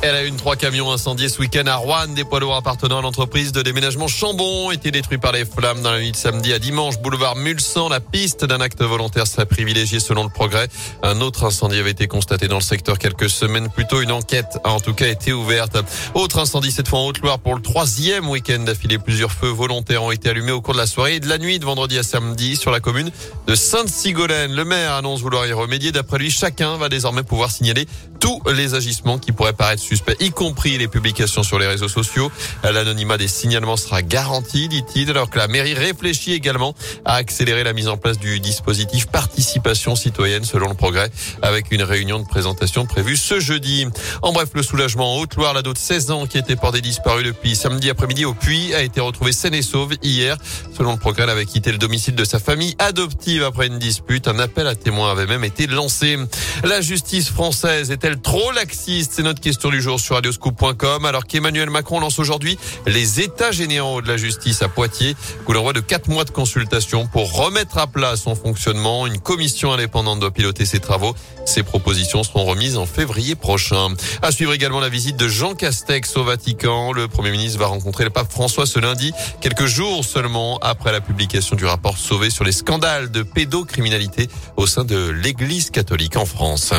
Elle a une trois camions incendiés ce week-end à Rouen. Des poids lourds appartenant à l'entreprise de déménagement Chambon étaient détruits par les flammes dans la nuit de samedi à dimanche. Boulevard Mulsan, la piste d'un acte volontaire serait privilégiée selon le progrès. Un autre incendie avait été constaté dans le secteur quelques semaines plus tôt. Une enquête a en tout cas été ouverte. Autre incendie cette fois en Haute-Loire pour le troisième week-end d'affilée. Plusieurs feux volontaires ont été allumés au cours de la soirée et de la nuit de vendredi à samedi sur la commune de Sainte-Sigolène. Le maire annonce vouloir y remédier. D'après lui, chacun va désormais pouvoir signaler tous les agissements qui pourraient paraître y compris les publications sur les réseaux sociaux. L'anonymat des signalements sera garanti, dit-il, alors que la mairie réfléchit également à accélérer la mise en place du dispositif participation citoyenne selon le progrès, avec une réunion de présentation prévue ce jeudi. En bref, le soulagement en Haute-Loire, l'ado de 16 ans qui était porté disparu depuis samedi après-midi au Puy a été retrouvé saine et sauve hier. Selon le progrès, elle avait quitté le domicile de sa famille adoptive après une dispute. Un appel à témoins avait même été lancé. La justice française est trop laxiste? C'est notre question du jour sur radioscoop.com. Alors qu'Emmanuel Macron lance aujourd'hui les états généraux de la justice à Poitiers, où l'envoi de quatre mois de consultation pour remettre à plat son fonctionnement. Une commission indépendante doit piloter ses travaux. Ces propositions seront remises en février prochain. À suivre également la visite de Jean Castex au Vatican. Le Premier ministre va rencontrer le pape François ce lundi, quelques jours seulement après la publication du rapport Sauvé sur les scandales de pédocriminalité au sein de l'Église catholique en France.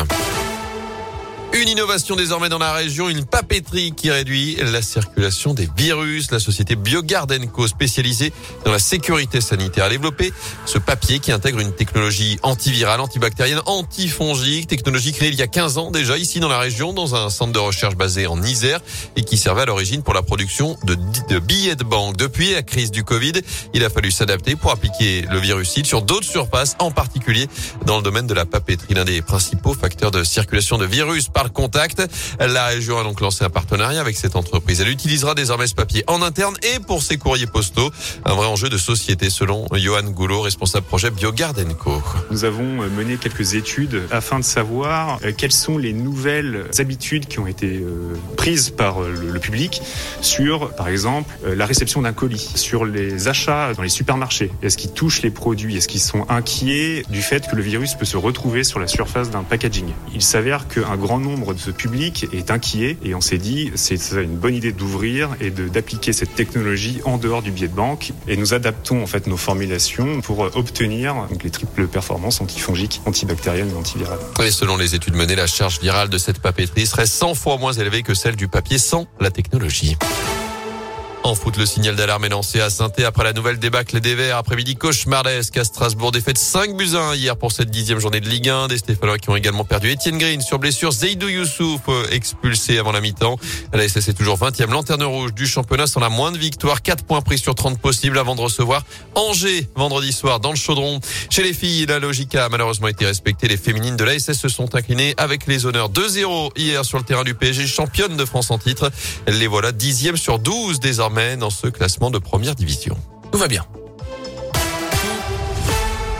Une innovation désormais dans la région, une papeterie qui réduit la circulation des virus. La société Biogardenco, spécialisée dans la sécurité sanitaire, a développé ce papier qui intègre une technologie antivirale, antibactérienne, antifongique, technologie créée il y a 15 ans déjà ici dans la région, dans un centre de recherche basé en Isère et qui servait à l'origine pour la production de, billets de banque. Depuis la crise du Covid, il a fallu s'adapter pour appliquer le virucide sur d'autres surfaces, en particulier dans le domaine de la papeterie, l'un des principaux facteurs de circulation de virus contact. La région a donc lancé un partenariat avec cette entreprise. Elle utilisera désormais ce papier en interne et pour ses courriers postaux. Un vrai enjeu de société selon Johan Goulot, responsable projet Biogardenco. Nous avons mené quelques études afin de savoir euh, quelles sont les nouvelles habitudes qui ont été euh, prises par euh, le public sur, par exemple, la réception d'un colis, sur les achats dans les supermarchés. Est-ce qu'ils touchent les produits? Est-ce qu'ils sont inquiets du fait que le virus peut se retrouver sur la surface d'un packaging? Il s'avère qu'un grand nombre de ce public est inquiet et on s'est dit c'est une bonne idée d'ouvrir et d'appliquer cette technologie en dehors du billet de banque et nous adaptons en fait nos formulations pour obtenir donc, les triples performances antifongiques, antibactériennes et antivirales. Et selon les études menées, la charge virale de cette papeterie serait 100 fois moins élevée que celle du papier sans la technologie. En foot, le signal d'alarme est lancé à saint après la nouvelle débâcle des Verts. Après-midi cauchemardesque à Strasbourg. Défaite 5 buts 1 hier pour cette dixième journée de Ligue 1. Des Stéphanois qui ont également perdu Etienne Green sur blessure. Zeidou Youssouf euh, expulsé avant la mi-temps. La SS est toujours 20e lanterne rouge du championnat sans la moindre victoire. 4 points pris sur 30 possibles avant de recevoir Angers vendredi soir dans le chaudron. Chez les filles, la logique a malheureusement été respectée. Les féminines de la SS se sont inclinées avec les honneurs 2-0 hier sur le terrain du PSG, championne de France en titre. Les voilà dixième sur 12 dans ce classement de première division. Tout va bien.